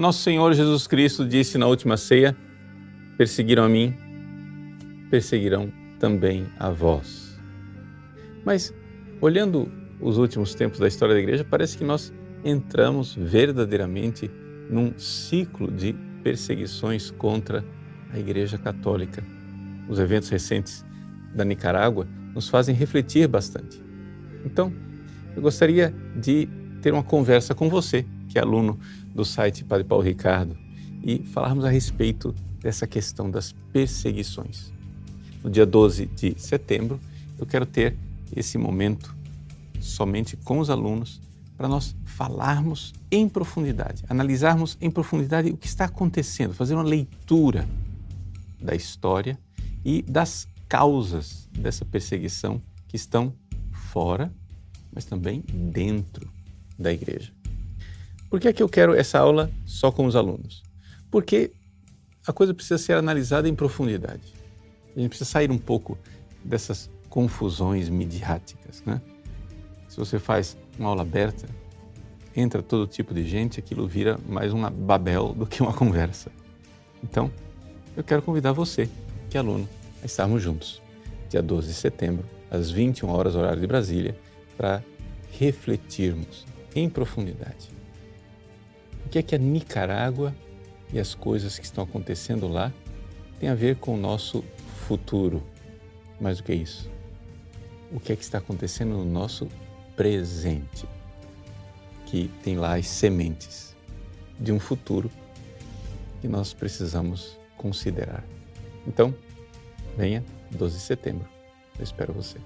Nosso Senhor Jesus Cristo disse na última ceia: Perseguiram a mim, perseguirão também a vós. Mas, olhando os últimos tempos da história da igreja, parece que nós entramos verdadeiramente num ciclo de perseguições contra a Igreja Católica. Os eventos recentes da Nicarágua nos fazem refletir bastante. Então, eu gostaria de ter uma conversa com você, que é aluno do site Padre Paulo Ricardo, e falarmos a respeito dessa questão das perseguições. No dia 12 de setembro, eu quero ter esse momento somente com os alunos para nós falarmos em profundidade, analisarmos em profundidade o que está acontecendo, fazer uma leitura da história e das causas dessa perseguição que estão fora, mas também dentro da igreja. Por que é que eu quero essa aula só com os alunos? Porque a coisa precisa ser analisada em profundidade. A gente precisa sair um pouco dessas confusões midiáticas, né? Se você faz uma aula aberta, entra todo tipo de gente, aquilo vira mais uma babel do que uma conversa. Então, eu quero convidar você, que é aluno, a estarmos juntos, dia 12 de setembro, às 21 horas, horário de Brasília, para refletirmos em profundidade. Que é que a Nicarágua e as coisas que estão acontecendo lá têm a ver com o nosso futuro? Mais do que isso, o que é que está acontecendo no nosso presente? que tem lá as sementes de um futuro que nós precisamos considerar. Então, venha 12 de setembro. Eu espero você.